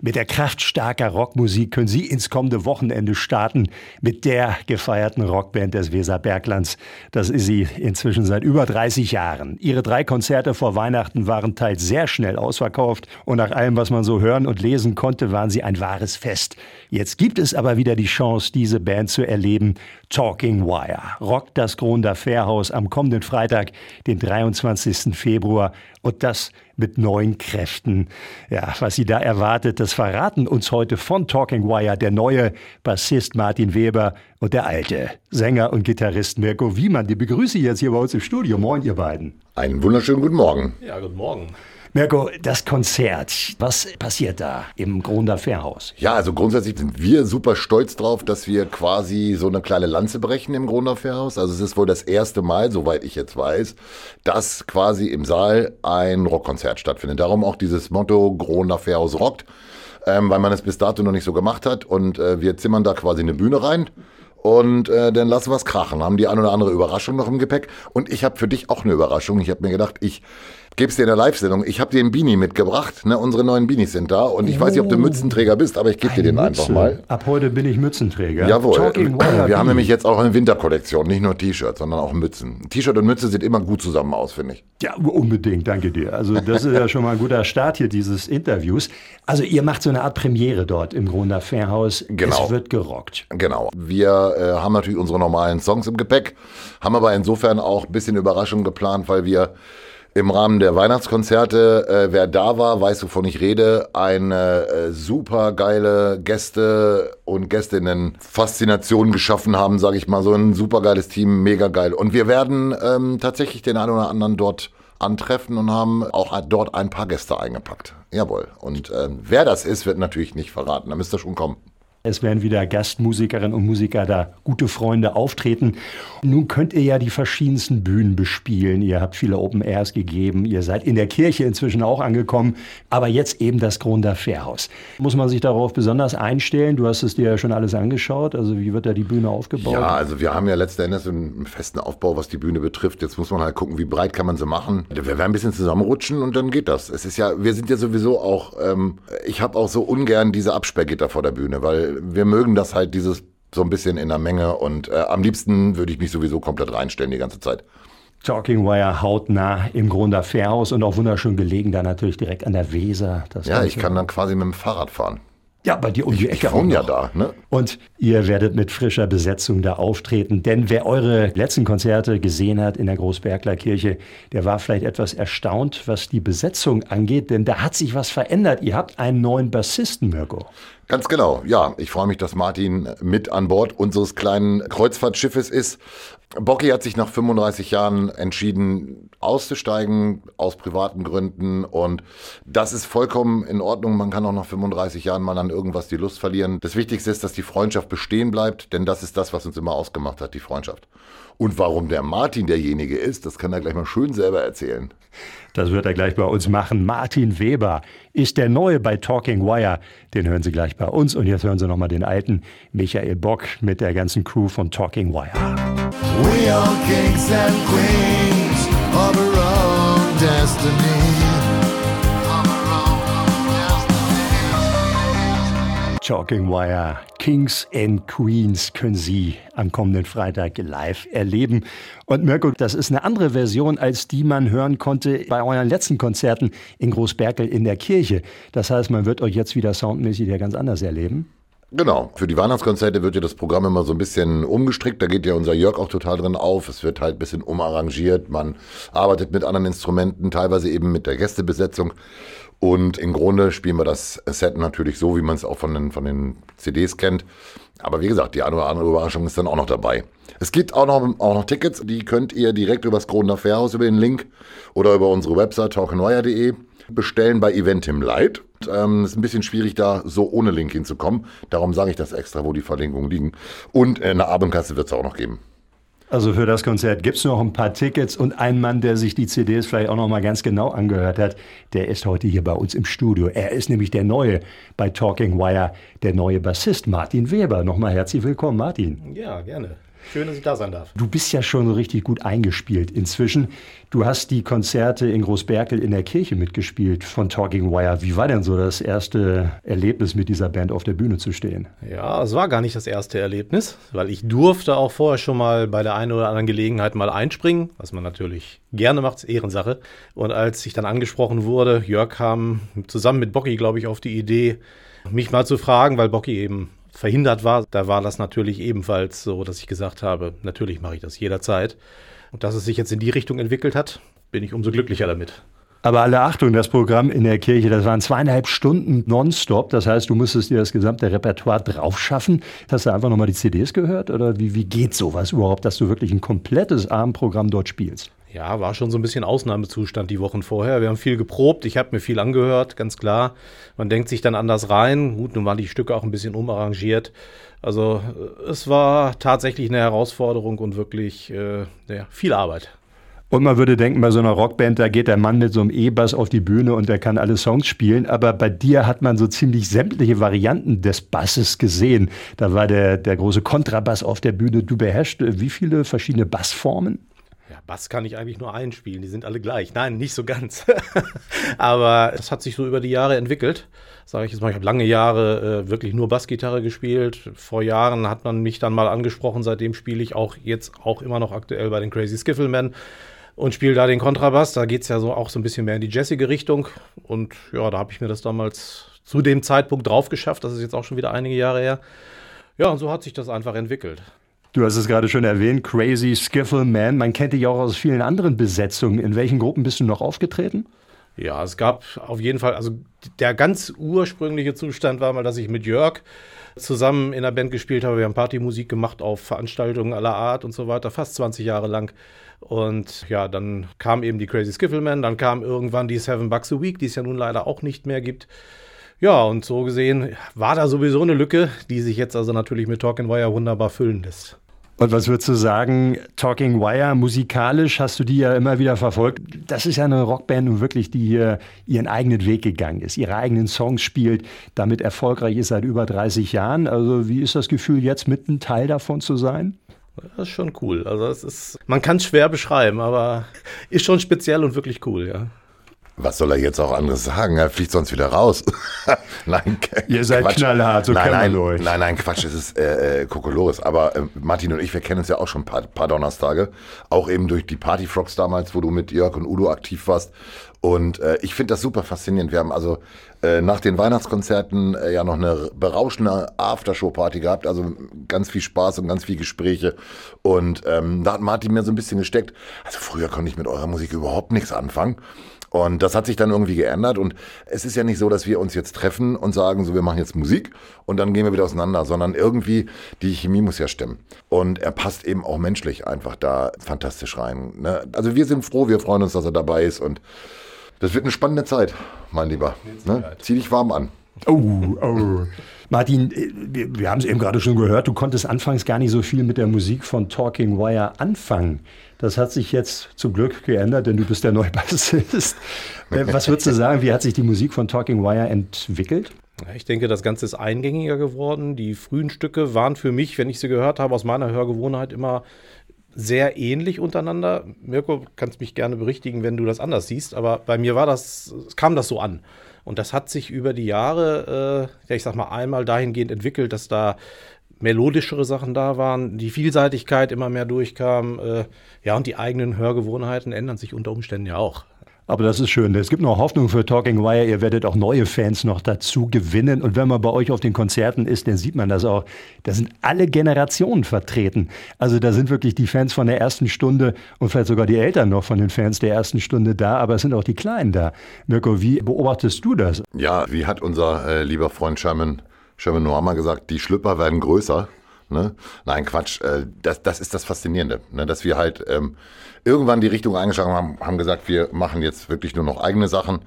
Mit der Kraft starker Rockmusik können Sie ins kommende Wochenende starten mit der gefeierten Rockband des Weserberglands. Das ist sie inzwischen seit über 30 Jahren. Ihre drei Konzerte vor Weihnachten waren teils sehr schnell ausverkauft und nach allem, was man so hören und lesen konnte, waren sie ein wahres Fest. Jetzt gibt es aber wieder die Chance, diese Band zu erleben. Talking Wire rockt das Gronder Fährhaus am kommenden Freitag, den 23. Februar und das mit neuen Kräften. Ja, was Sie da erwartet, das verraten uns heute von Talking Wire der neue Bassist Martin Weber und der alte Sänger und Gitarrist Mirko Wiemann. Die begrüße ich jetzt hier bei uns im Studio. Moin, ihr beiden. Einen wunderschönen guten Morgen. Ja, guten Morgen. Mirko, das Konzert, was passiert da im Grunder Fährhaus? Ja, also grundsätzlich sind wir super stolz drauf, dass wir quasi so eine kleine Lanze brechen im Grunder Fährhaus. Also es ist wohl das erste Mal, soweit ich jetzt weiß, dass quasi im Saal ein Rockkonzert stattfindet. Darum auch dieses Motto Grunder Fährhaus rockt, ähm, weil man es bis dato noch nicht so gemacht hat. Und äh, wir zimmern da quasi eine Bühne rein. Und äh, dann lassen wir es krachen. Haben die eine oder andere Überraschung noch im Gepäck. Und ich habe für dich auch eine Überraschung. Ich habe mir gedacht, ich gebe es dir in der Live-Sendung. Ich habe dir einen Beanie mitgebracht. Ne? Unsere neuen Beanies sind da. Und ich oh. weiß nicht, ob du oh. Mützenträger bist, aber ich gebe dir den Mütze. einfach mal. Ab heute bin ich Mützenträger. Jawohl. Talking wir haben nämlich jetzt auch eine Winterkollektion. Nicht nur T-Shirts, sondern auch Mützen. T-Shirt und Mütze sieht immer gut zusammen aus, finde ich. Ja, unbedingt. Danke dir. Also das ist ja schon mal ein guter Start hier dieses Interviews. Also ihr macht so eine Art Premiere dort im Grunder Fairhaus. Genau. Es wird gerockt. Genau. Wir äh, haben natürlich unsere normalen Songs im Gepäck, haben aber insofern auch ein bisschen Überraschung geplant, weil wir im Rahmen der Weihnachtskonzerte, äh, wer da war, weiß, wovon ich rede, eine äh, super geile Gäste und Gästinnen Faszination geschaffen haben, sage ich mal, so ein super geiles Team, mega geil. Und wir werden ähm, tatsächlich den einen oder anderen dort antreffen und haben auch dort ein paar Gäste eingepackt. Jawohl. Und äh, wer das ist, wird natürlich nicht verraten. Da müsst ihr schon kommen. Es werden wieder Gastmusikerinnen und Musiker da, gute Freunde auftreten. Nun könnt ihr ja die verschiedensten Bühnen bespielen. Ihr habt viele Open Airs gegeben. Ihr seid in der Kirche inzwischen auch angekommen. Aber jetzt eben das Grunder Fährhaus. Muss man sich darauf besonders einstellen? Du hast es dir ja schon alles angeschaut. Also wie wird da die Bühne aufgebaut? Ja, also wir haben ja letzten Endes einen festen Aufbau, was die Bühne betrifft. Jetzt muss man halt gucken, wie breit kann man sie machen. Wir werden ein bisschen zusammenrutschen und dann geht das. Es ist ja, wir sind ja sowieso auch, ähm, ich habe auch so ungern diese Absperrgitter vor der Bühne, weil wir mögen das halt dieses so ein bisschen in der Menge und äh, am liebsten würde ich mich sowieso komplett reinstellen die ganze Zeit. Talking Wire hautnah im Grunder Fährhaus und auch wunderschön gelegen, da natürlich direkt an der Weser. ja, ich kann dann quasi mit dem Fahrrad fahren. Ja, bei dir um die Ecke ich auch. ja da, ne? Und ihr werdet mit frischer Besetzung da auftreten. Denn wer eure letzten Konzerte gesehen hat in der Großbergler Kirche, der war vielleicht etwas erstaunt, was die Besetzung angeht. Denn da hat sich was verändert. Ihr habt einen neuen Bassisten, Mirko. Ganz genau, ja. Ich freue mich, dass Martin mit an Bord unseres kleinen Kreuzfahrtschiffes ist. Bocky hat sich nach 35 Jahren entschieden, auszusteigen, aus privaten Gründen. Und das ist vollkommen in Ordnung. Man kann auch nach 35 Jahren mal an irgendwas die Lust verlieren. Das Wichtigste ist, dass die Freundschaft bestehen bleibt, denn das ist das, was uns immer ausgemacht hat, die Freundschaft. Und warum der Martin derjenige ist, das kann er gleich mal schön selber erzählen. Das wird er gleich bei uns machen. Martin Weber ist der Neue bei Talking Wire. Den hören Sie gleich bei uns. Und jetzt hören Sie nochmal den alten Michael Bock mit der ganzen Crew von Talking Wire. We are kings and queens of our own destiny. Talking Wire Kings and Queens können Sie am kommenden Freitag live erleben. Und Mirko, das ist eine andere Version, als die man hören konnte bei euren letzten Konzerten in Großberkel in der Kirche. Das heißt, man wird euch jetzt wieder soundmäßig ja ganz anders erleben. Genau. Für die Weihnachtskonzerte wird ja das Programm immer so ein bisschen umgestrickt. Da geht ja unser Jörg auch total drin auf. Es wird halt ein bisschen umarrangiert. Man arbeitet mit anderen Instrumenten, teilweise eben mit der Gästebesetzung. Und im Grunde spielen wir das Set natürlich so, wie man es auch von den, von den CDs kennt. Aber wie gesagt, die eine oder andere Überraschung ist dann auch noch dabei. Es gibt auch noch, auch noch Tickets, die könnt ihr direkt übers Kroner Fairhaus über den Link oder über unsere Website talkenwire.de bestellen bei Eventim Light. Ähm, ist ein bisschen schwierig, da so ohne Link hinzukommen. Darum sage ich das extra, wo die Verlinkungen liegen. Und eine Abendkasse wird es auch noch geben. Also für das Konzert gibt es noch ein paar Tickets und ein Mann, der sich die CDs vielleicht auch noch mal ganz genau angehört hat, der ist heute hier bei uns im Studio. Er ist nämlich der Neue bei Talking Wire, der neue Bassist Martin Weber. Nochmal herzlich willkommen, Martin. Ja, gerne. Schön, dass ich da sein darf. Du bist ja schon richtig gut eingespielt inzwischen. Du hast die Konzerte in Großberkel in der Kirche mitgespielt von Talking Wire. Wie war denn so das erste Erlebnis, mit dieser Band auf der Bühne zu stehen? Ja, es war gar nicht das erste Erlebnis, weil ich durfte auch vorher schon mal bei der einen oder anderen Gelegenheit mal einspringen, was man natürlich gerne macht, ist Ehrensache. Und als ich dann angesprochen wurde, Jörg kam zusammen mit Bocky, glaube ich, auf die Idee, mich mal zu fragen, weil Bocky eben verhindert war, da war das natürlich ebenfalls so, dass ich gesagt habe, natürlich mache ich das jederzeit. Und dass es sich jetzt in die Richtung entwickelt hat, bin ich umso glücklicher damit. Aber alle Achtung, das Programm in der Kirche, das waren zweieinhalb Stunden nonstop. Das heißt, du musstest dir das gesamte Repertoire drauf schaffen. Hast du einfach nochmal die CDs gehört? Oder wie, wie geht sowas überhaupt, dass du wirklich ein komplettes Abendprogramm dort spielst? Ja, war schon so ein bisschen Ausnahmezustand die Wochen vorher. Wir haben viel geprobt, ich habe mir viel angehört, ganz klar. Man denkt sich dann anders rein. Gut, nun waren die Stücke auch ein bisschen umarrangiert. Also es war tatsächlich eine Herausforderung und wirklich äh, ja, viel Arbeit. Und man würde denken, bei so einer Rockband, da geht der Mann mit so einem E-Bass auf die Bühne und der kann alle Songs spielen. Aber bei dir hat man so ziemlich sämtliche Varianten des Basses gesehen. Da war der, der große Kontrabass auf der Bühne. Du beherrschst wie viele verschiedene Bassformen? Bass kann ich eigentlich nur einspielen, die sind alle gleich. Nein, nicht so ganz. Aber es hat sich so über die Jahre entwickelt. Sage ich jetzt mal, ich habe lange Jahre äh, wirklich nur Bassgitarre gespielt. Vor Jahren hat man mich dann mal angesprochen, seitdem spiele ich auch jetzt auch immer noch aktuell bei den Crazy Skifflemen und spiele da den Kontrabass. Da geht es ja so auch so ein bisschen mehr in die jazzige Richtung. Und ja, da habe ich mir das damals zu dem Zeitpunkt drauf geschafft. Das ist jetzt auch schon wieder einige Jahre her. Ja, und so hat sich das einfach entwickelt. Du hast es gerade schon erwähnt, Crazy Skiffle Man. Man kennt dich auch aus vielen anderen Besetzungen. In welchen Gruppen bist du noch aufgetreten? Ja, es gab auf jeden Fall, also der ganz ursprüngliche Zustand war mal, dass ich mit Jörg zusammen in der Band gespielt habe. Wir haben Partymusik gemacht auf Veranstaltungen aller Art und so weiter, fast 20 Jahre lang. Und ja, dann kam eben die Crazy Skiffleman, dann kam irgendwann die Seven Bucks a Week, die es ja nun leider auch nicht mehr gibt. Ja, und so gesehen war da sowieso eine Lücke, die sich jetzt also natürlich mit Talk Wire wunderbar füllen lässt. Und was würdest du sagen, Talking Wire, musikalisch hast du die ja immer wieder verfolgt. Das ist ja eine Rockband, wirklich, die hier ihren eigenen Weg gegangen ist, ihre eigenen Songs spielt, damit erfolgreich ist seit über 30 Jahren. Also wie ist das Gefühl, jetzt mit ein Teil davon zu sein? Das ist schon cool. Also es ist, man kann es schwer beschreiben, aber ist schon speziell und wirklich cool, ja. Was soll er jetzt auch anderes sagen? Er fliegt sonst wieder raus. nein, Ihr seid Quatsch. knallhart, so nein, nein, euch. Nein, nein, Quatsch, es ist äh, äh, Kokolores. Aber äh, Martin und ich, wir kennen uns ja auch schon ein paar, paar Donnerstage. Auch eben durch die Partyfrogs damals, wo du mit Jörg und Udo aktiv warst. Und äh, ich finde das super faszinierend. Wir haben also äh, nach den Weihnachtskonzerten äh, ja noch eine berauschende Aftershow-Party gehabt. Also ganz viel Spaß und ganz viel Gespräche. Und ähm, da hat Martin mir so ein bisschen gesteckt. Also früher konnte ich mit eurer Musik überhaupt nichts anfangen. Und das hat sich dann irgendwie geändert. Und es ist ja nicht so, dass wir uns jetzt treffen und sagen, so, wir machen jetzt Musik und dann gehen wir wieder auseinander, sondern irgendwie die Chemie muss ja stimmen. Und er passt eben auch menschlich einfach da fantastisch rein. Ne? Also wir sind froh, wir freuen uns, dass er dabei ist und das wird eine spannende Zeit, mein Lieber. Ne? Zieh dich warm an. Oh, oh. Martin, äh, wir, haben es eben gerade schon gehört, du konntest anfangs gar nicht so viel mit der Musik von Talking Wire anfangen. Das hat sich jetzt zum Glück geändert, denn du bist der neue Bassist. Äh, was würdest du sagen, wie hat sich die Musik von Talking Wire entwickelt? Ich denke, das Ganze ist eingängiger geworden. Die frühen Stücke waren für mich, wenn ich sie gehört habe, aus meiner Hörgewohnheit immer sehr ähnlich untereinander. Mirko, kannst mich gerne berichtigen, wenn du das anders siehst, aber bei mir war das, kam das so an. Und das hat sich über die Jahre, äh, ja, ich sag mal, einmal dahingehend entwickelt, dass da melodischere Sachen da waren, die Vielseitigkeit immer mehr durchkam. Äh, ja, und die eigenen Hörgewohnheiten ändern sich unter Umständen ja auch. Aber das ist schön. Es gibt noch Hoffnung für Talking Wire. Ihr werdet auch neue Fans noch dazu gewinnen. Und wenn man bei euch auf den Konzerten ist, dann sieht man das auch. Da sind alle Generationen vertreten. Also da sind wirklich die Fans von der ersten Stunde und vielleicht sogar die Eltern noch von den Fans der ersten Stunde da. Aber es sind auch die Kleinen da. Mirko, wie beobachtest du das? Ja, wie hat unser äh, lieber Freund Sherman, Sherman Noama gesagt, die Schlüpper werden größer. Ne? Nein, Quatsch. Äh, das, das ist das Faszinierende, ne? dass wir halt ähm, irgendwann die Richtung eingeschlagen haben, haben gesagt, wir machen jetzt wirklich nur noch eigene Sachen.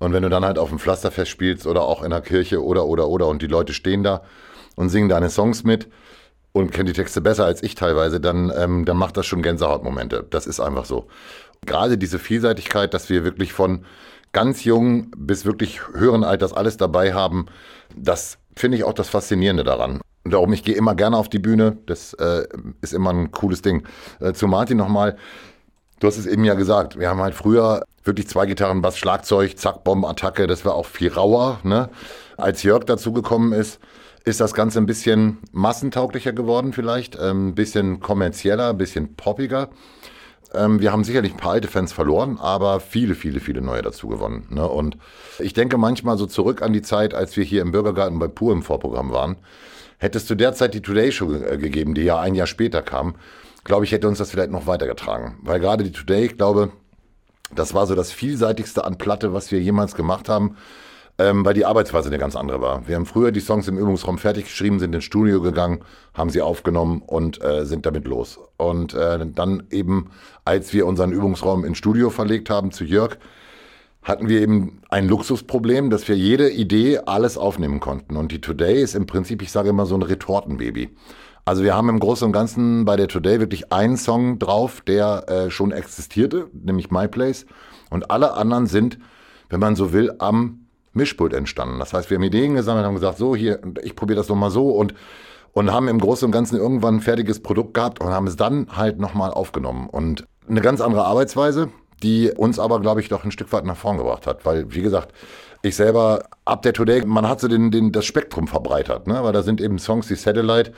Und wenn du dann halt auf dem Pflasterfest spielst oder auch in der Kirche oder, oder, oder und die Leute stehen da und singen deine Songs mit und kennen die Texte besser als ich teilweise, dann, ähm, dann macht das schon Gänsehautmomente. Das ist einfach so. Gerade diese Vielseitigkeit, dass wir wirklich von ganz jung bis wirklich höheren Alters alles dabei haben, das finde ich auch das Faszinierende daran. Darum, ich gehe immer gerne auf die Bühne. Das äh, ist immer ein cooles Ding. Äh, zu Martin nochmal. Du hast es eben ja gesagt. Wir haben halt früher wirklich zwei Gitarren, Bass, Schlagzeug, Zack, Bomben, Attacke. Das war auch viel rauer. Ne? Als Jörg dazugekommen ist, ist das Ganze ein bisschen massentauglicher geworden vielleicht. Ähm, ein bisschen kommerzieller, ein bisschen poppiger. Ähm, wir haben sicherlich ein paar alte Fans verloren, aber viele, viele, viele neue dazu gewonnen. Ne? Und ich denke manchmal so zurück an die Zeit, als wir hier im Bürgergarten bei Pur im Vorprogramm waren. Hättest du derzeit die Today Show äh, gegeben, die ja ein Jahr später kam, glaube ich, hätte uns das vielleicht noch weitergetragen. Weil gerade die Today, ich glaube, das war so das vielseitigste an Platte, was wir jemals gemacht haben, ähm, weil die Arbeitsweise eine ganz andere war. Wir haben früher die Songs im Übungsraum fertig geschrieben, sind ins Studio gegangen, haben sie aufgenommen und äh, sind damit los. Und äh, dann eben, als wir unseren Übungsraum ins Studio verlegt haben zu Jörg, hatten wir eben ein Luxusproblem, dass wir jede Idee alles aufnehmen konnten. Und die Today ist im Prinzip, ich sage immer, so ein Retortenbaby. Also wir haben im Großen und Ganzen bei der Today wirklich einen Song drauf, der äh, schon existierte, nämlich My Place. Und alle anderen sind, wenn man so will, am Mischpult entstanden. Das heißt, wir haben Ideen gesammelt, haben gesagt, so hier, ich probiere das nochmal so und, und haben im Großen und Ganzen irgendwann ein fertiges Produkt gehabt und haben es dann halt nochmal aufgenommen. Und eine ganz andere Arbeitsweise, die uns aber, glaube ich, doch ein Stück weit nach vorn gebracht hat. Weil, wie gesagt, ich selber, ab der Today, man hat so den, den, das Spektrum verbreitert, ne? weil da sind eben Songs wie Satellite,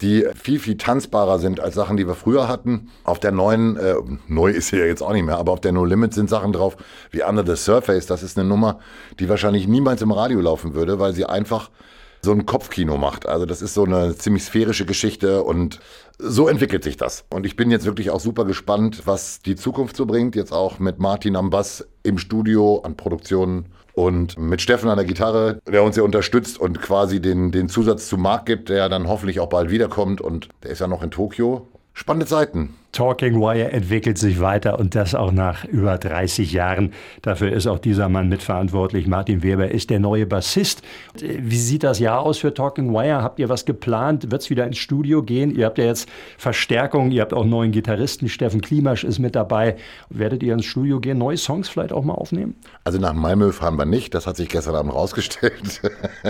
die viel, viel tanzbarer sind als Sachen, die wir früher hatten. Auf der neuen, äh, neu ist sie ja jetzt auch nicht mehr, aber auf der No Limit sind Sachen drauf wie Under the Surface. Das ist eine Nummer, die wahrscheinlich niemals im Radio laufen würde, weil sie einfach so ein Kopfkino macht. Also das ist so eine ziemlich sphärische Geschichte und so entwickelt sich das. Und ich bin jetzt wirklich auch super gespannt, was die Zukunft so bringt. Jetzt auch mit Martin am Bass im Studio an Produktionen und mit Steffen an der Gitarre, der uns ja unterstützt und quasi den, den Zusatz zu Marc gibt, der dann hoffentlich auch bald wiederkommt. Und der ist ja noch in Tokio. Spannende Zeiten. Talking Wire entwickelt sich weiter und das auch nach über 30 Jahren. Dafür ist auch dieser Mann mitverantwortlich. Martin Weber ist der neue Bassist. Wie sieht das Jahr aus für Talking Wire? Habt ihr was geplant? Wird es wieder ins Studio gehen? Ihr habt ja jetzt Verstärkung, ihr habt auch neuen Gitarristen. Steffen Klimasch ist mit dabei. Werdet ihr ins Studio gehen, neue Songs vielleicht auch mal aufnehmen? Also nach Malmö fahren wir nicht. Das hat sich gestern Abend rausgestellt.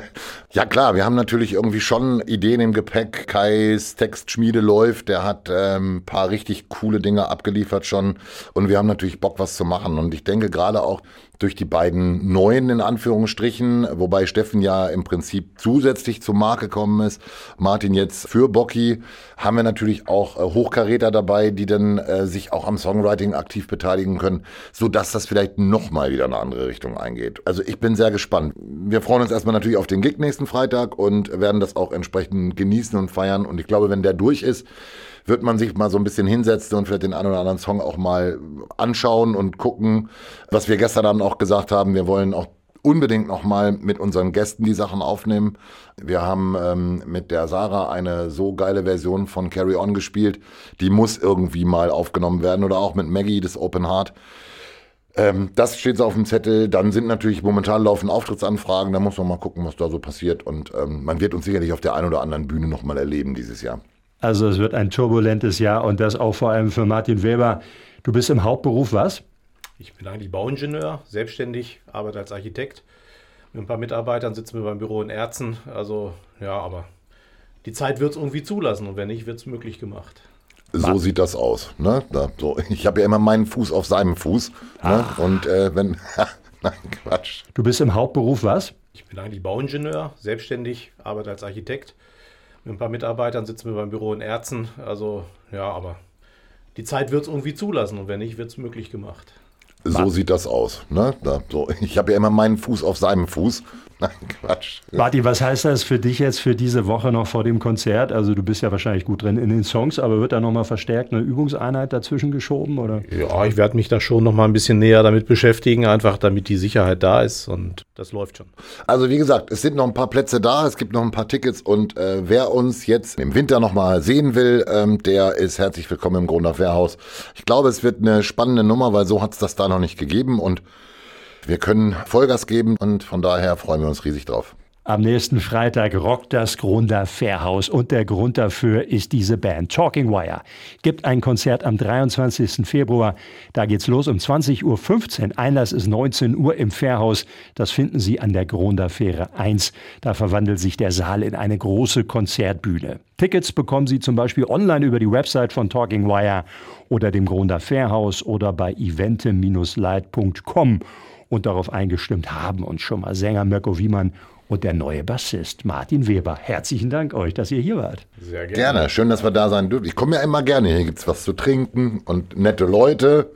ja klar, wir haben natürlich irgendwie schon Ideen im Gepäck. Kais Textschmiede läuft. Der hat ein ähm, paar richtig coole Dinge abgeliefert schon. Und wir haben natürlich Bock, was zu machen. Und ich denke gerade auch durch die beiden neuen in Anführungsstrichen, wobei Steffen ja im Prinzip zusätzlich zur Marke gekommen ist, Martin jetzt für Bocky, haben wir natürlich auch äh, Hochkaräter dabei, die dann äh, sich auch am Songwriting aktiv beteiligen können, so dass das vielleicht nochmal wieder in eine andere Richtung eingeht. Also ich bin sehr gespannt. Wir freuen uns erstmal natürlich auf den Gig nächsten Freitag und werden das auch entsprechend genießen und feiern. Und ich glaube, wenn der durch ist, wird man sich mal so ein bisschen hinsetzen und vielleicht den einen oder anderen Song auch mal anschauen und gucken, was wir gestern Abend auch gesagt haben. Wir wollen auch unbedingt nochmal mit unseren Gästen die Sachen aufnehmen. Wir haben ähm, mit der Sarah eine so geile Version von Carry On gespielt. Die muss irgendwie mal aufgenommen werden. Oder auch mit Maggie, das Open Heart. Ähm, das steht so auf dem Zettel. Dann sind natürlich momentan laufen Auftrittsanfragen. Da muss man mal gucken, was da so passiert. Und ähm, man wird uns sicherlich auf der einen oder anderen Bühne nochmal erleben dieses Jahr. Also es wird ein turbulentes Jahr und das auch vor allem für Martin Weber. Du bist im Hauptberuf was? Ich bin eigentlich Bauingenieur, selbstständig, arbeite als Architekt. Mit ein paar Mitarbeitern sitzen wir beim Büro in Erzen. Also ja, aber die Zeit wird es irgendwie zulassen und wenn nicht, wird es möglich gemacht. So Mann. sieht das aus. Ne? Da, so. Ich habe ja immer meinen Fuß auf seinem Fuß. Ne? Und äh, wenn. Nein, Quatsch. Du bist im Hauptberuf was? Ich bin eigentlich Bauingenieur, selbstständig, arbeite als Architekt mit ein paar Mitarbeitern sitzen wir beim Büro in Erzen. Also ja, aber die Zeit wird es irgendwie zulassen und wenn nicht, wird es möglich gemacht. So Mann. sieht das aus. Ne? Da, so. Ich habe ja immer meinen Fuß auf seinem Fuß. Nein, Quatsch. Martin, was heißt das für dich jetzt für diese Woche noch vor dem Konzert? Also du bist ja wahrscheinlich gut drin in den Songs, aber wird da nochmal verstärkt eine Übungseinheit dazwischen geschoben? Oder? Ja, ich werde mich da schon nochmal ein bisschen näher damit beschäftigen, einfach damit die Sicherheit da ist und das läuft schon. Also wie gesagt, es sind noch ein paar Plätze da, es gibt noch ein paar Tickets und äh, wer uns jetzt im Winter nochmal sehen will, ähm, der ist herzlich willkommen im Grundorf Wehrhaus. Ich glaube, es wird eine spannende Nummer, weil so hat es das noch nicht gegeben und wir können Vollgas geben und von daher freuen wir uns riesig drauf. Am nächsten Freitag rockt das Grunder Fairhaus und der Grund dafür ist diese Band Talking Wire. Gibt ein Konzert am 23. Februar. Da geht's los um 20.15 Uhr. Einlass ist 19 Uhr im Fairhaus. Das finden Sie an der Grunder Fähre 1. Da verwandelt sich der Saal in eine große Konzertbühne. Tickets bekommen Sie zum Beispiel online über die Website von Talking Wire oder dem Grunder Fairhaus oder bei evente-light.com. Und darauf eingestimmt haben uns schon mal Sänger Mirko Wiemann und der neue Bassist Martin Weber. Herzlichen Dank euch, dass ihr hier wart. Sehr gerne. Gerne, schön, dass wir da sein dürfen. Ich komme ja immer gerne. Hier gibt es was zu trinken und nette Leute.